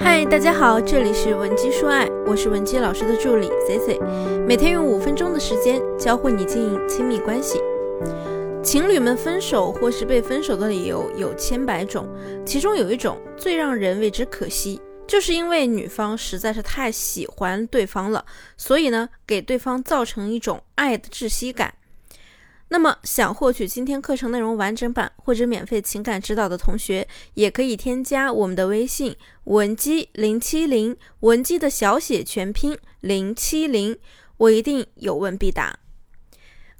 嗨，大家好，这里是文姬说爱，我是文姬老师的助理 C C，每天用五分钟的时间教会你经营亲密关系。情侣们分手或是被分手的理由有千百种，其中有一种最让人为之可惜，就是因为女方实在是太喜欢对方了，所以呢，给对方造成一种爱的窒息感。那么，想获取今天课程内容完整版或者免费情感指导的同学，也可以添加我们的微信文姬零七零，文姬的小写全拼零七零，我一定有问必答。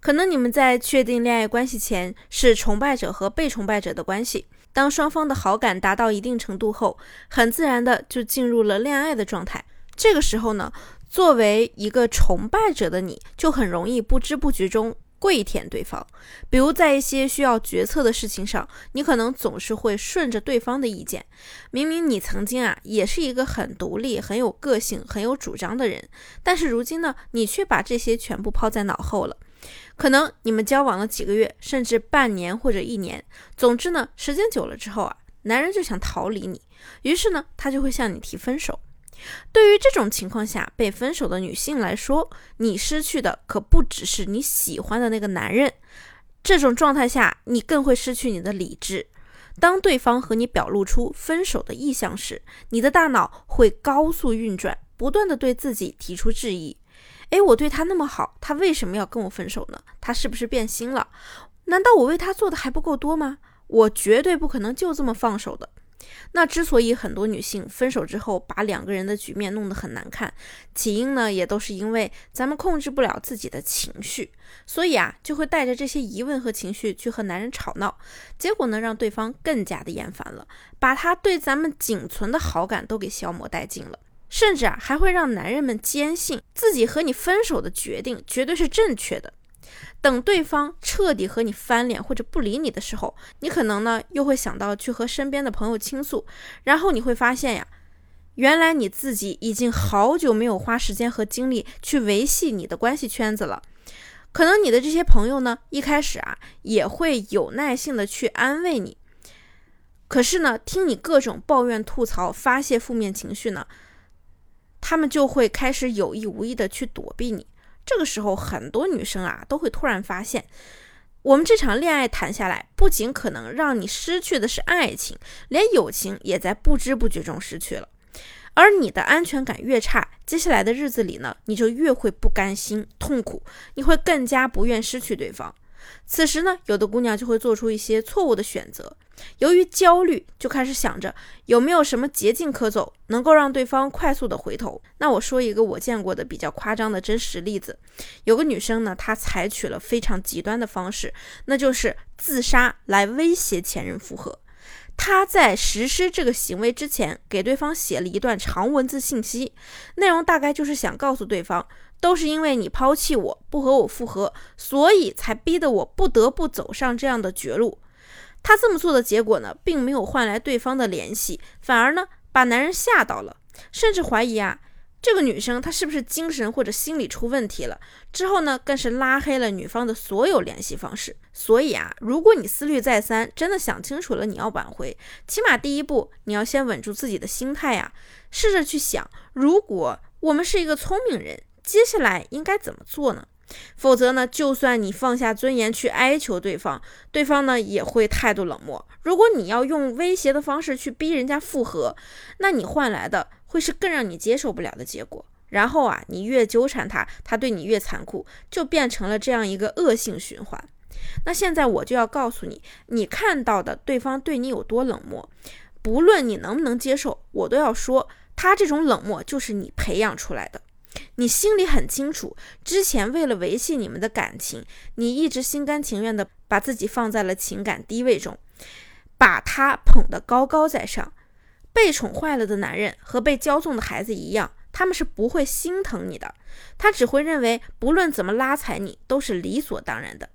可能你们在确定恋爱关系前是崇拜者和被崇拜者的关系，当双方的好感达到一定程度后，很自然的就进入了恋爱的状态。这个时候呢，作为一个崇拜者的你，就很容易不知不觉中。跪舔对方，比如在一些需要决策的事情上，你可能总是会顺着对方的意见。明明你曾经啊也是一个很独立、很有个性、很有主张的人，但是如今呢，你却把这些全部抛在脑后了。可能你们交往了几个月，甚至半年或者一年，总之呢，时间久了之后啊，男人就想逃离你，于是呢，他就会向你提分手。对于这种情况下被分手的女性来说，你失去的可不只是你喜欢的那个男人。这种状态下，你更会失去你的理智。当对方和你表露出分手的意向时，你的大脑会高速运转，不断的对自己提出质疑：诶，我对他那么好，他为什么要跟我分手呢？他是不是变心了？难道我为他做的还不够多吗？我绝对不可能就这么放手的。那之所以很多女性分手之后把两个人的局面弄得很难看，起因呢也都是因为咱们控制不了自己的情绪，所以啊就会带着这些疑问和情绪去和男人吵闹，结果呢让对方更加的厌烦了，把他对咱们仅存的好感都给消磨殆尽了，甚至啊还会让男人们坚信自己和你分手的决定绝对是正确的。等对方彻底和你翻脸或者不理你的时候，你可能呢又会想到去和身边的朋友倾诉，然后你会发现呀，原来你自己已经好久没有花时间和精力去维系你的关系圈子了。可能你的这些朋友呢一开始啊也会有耐性的去安慰你，可是呢听你各种抱怨吐槽发泄负面情绪呢，他们就会开始有意无意的去躲避你。这个时候，很多女生啊都会突然发现，我们这场恋爱谈下来，不仅可能让你失去的是爱情，连友情也在不知不觉中失去了。而你的安全感越差，接下来的日子里呢，你就越会不甘心、痛苦，你会更加不愿失去对方。此时呢，有的姑娘就会做出一些错误的选择。由于焦虑，就开始想着有没有什么捷径可走，能够让对方快速的回头。那我说一个我见过的比较夸张的真实例子，有个女生呢，她采取了非常极端的方式，那就是自杀来威胁前任复合。她在实施这个行为之前，给对方写了一段长文字信息，内容大概就是想告诉对方，都是因为你抛弃我不和我复合，所以才逼得我不得不走上这样的绝路。他这么做的结果呢，并没有换来对方的联系，反而呢把男人吓到了，甚至怀疑啊这个女生她是不是精神或者心理出问题了。之后呢更是拉黑了女方的所有联系方式。所以啊，如果你思虑再三，真的想清楚了，你要挽回，起码第一步你要先稳住自己的心态呀，试着去想，如果我们是一个聪明人，接下来应该怎么做呢？否则呢，就算你放下尊严去哀求对方，对方呢也会态度冷漠。如果你要用威胁的方式去逼人家复合，那你换来的会是更让你接受不了的结果。然后啊，你越纠缠他，他对你越残酷，就变成了这样一个恶性循环。那现在我就要告诉你，你看到的对方对你有多冷漠，不论你能不能接受，我都要说，他这种冷漠就是你培养出来的。你心里很清楚，之前为了维系你们的感情，你一直心甘情愿的把自己放在了情感低位中，把他捧得高高在上。被宠坏了的男人和被骄纵的孩子一样，他们是不会心疼你的，他只会认为不论怎么拉踩你都是理所当然的。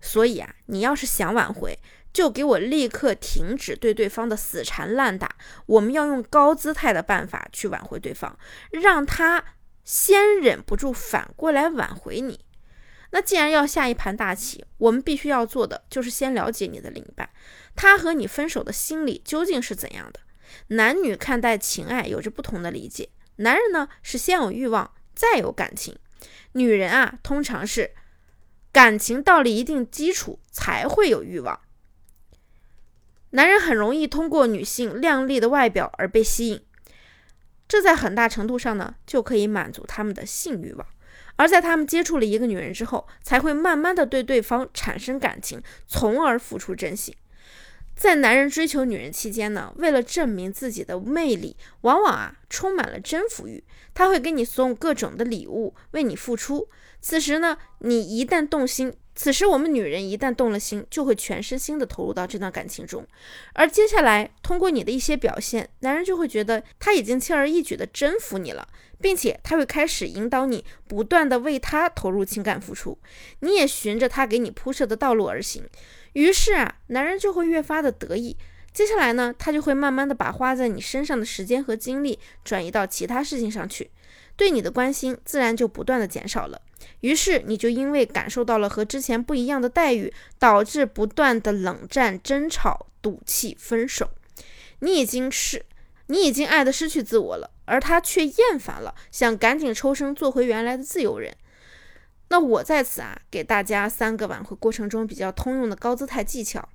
所以啊，你要是想挽回，就给我立刻停止对对方的死缠烂打。我们要用高姿态的办法去挽回对方，让他。先忍不住反过来挽回你，那既然要下一盘大棋，我们必须要做的就是先了解你的另一半，他和你分手的心理究竟是怎样的。男女看待情爱有着不同的理解。男人呢是先有欲望，再有感情；女人啊，通常是感情到了一定基础才会有欲望。男人很容易通过女性靓丽的外表而被吸引，这在很大程度上呢就可以满足他们的性欲望。而在他们接触了一个女人之后，才会慢慢的对对方产生感情，从而付出真心。在男人追求女人期间呢，为了证明自己的魅力，往往啊充满了征服欲。他会给你送各种的礼物，为你付出。此时呢，你一旦动心，此时我们女人一旦动了心，就会全身心的投入到这段感情中。而接下来通过你的一些表现，男人就会觉得他已经轻而易举的征服你了，并且他会开始引导你不断的为他投入情感付出，你也循着他给你铺设的道路而行。于是啊，男人就会越发的得意。接下来呢，他就会慢慢的把花在你身上的时间和精力转移到其他事情上去，对你的关心自然就不断的减少了。于是你就因为感受到了和之前不一样的待遇，导致不断的冷战、争吵、赌气、分手。你已经是，你已经爱的失去自我了，而他却厌烦了，想赶紧抽身做回原来的自由人。那我在此啊，给大家三个挽回过程中比较通用的高姿态技巧。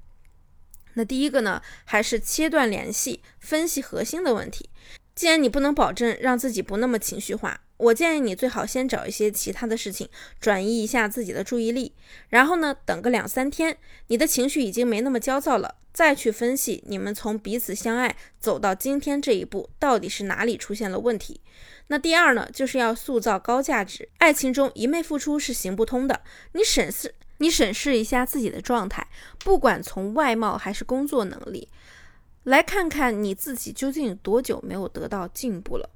那第一个呢，还是切断联系，分析核心的问题。既然你不能保证让自己不那么情绪化，我建议你最好先找一些其他的事情转移一下自己的注意力，然后呢，等个两三天，你的情绪已经没那么焦躁了，再去分析你们从彼此相爱走到今天这一步，到底是哪里出现了问题。那第二呢，就是要塑造高价值。爱情中一昧付出是行不通的。你审视，你审视一下自己的状态，不管从外貌还是工作能力，来看看你自己究竟有多久没有得到进步了。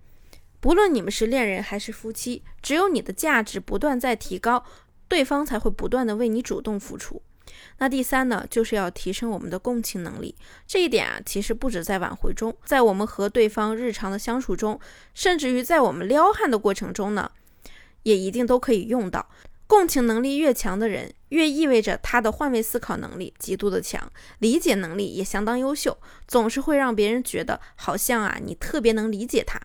不论你们是恋人还是夫妻，只有你的价值不断在提高，对方才会不断的为你主动付出。那第三呢，就是要提升我们的共情能力。这一点啊，其实不止在挽回中，在我们和对方日常的相处中，甚至于在我们撩汉的过程中呢，也一定都可以用到。共情能力越强的人，越意味着他的换位思考能力极度的强，理解能力也相当优秀，总是会让别人觉得好像啊，你特别能理解他。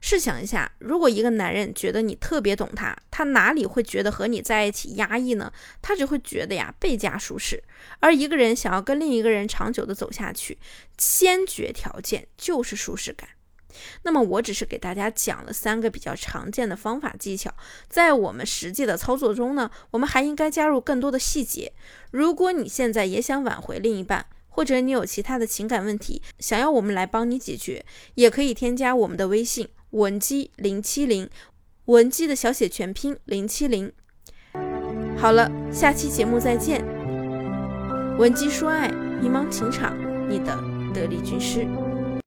试想一下，如果一个男人觉得你特别懂他，他哪里会觉得和你在一起压抑呢？他只会觉得呀倍加舒适。而一个人想要跟另一个人长久的走下去，先决条件就是舒适感。那么我只是给大家讲了三个比较常见的方法技巧，在我们实际的操作中呢，我们还应该加入更多的细节。如果你现在也想挽回另一半，或者你有其他的情感问题，想要我们来帮你解决，也可以添加我们的微信。文姬零七零，文姬的小写全拼零七零。好了，下期节目再见。文姬说爱，迷茫情场，你的得力军师。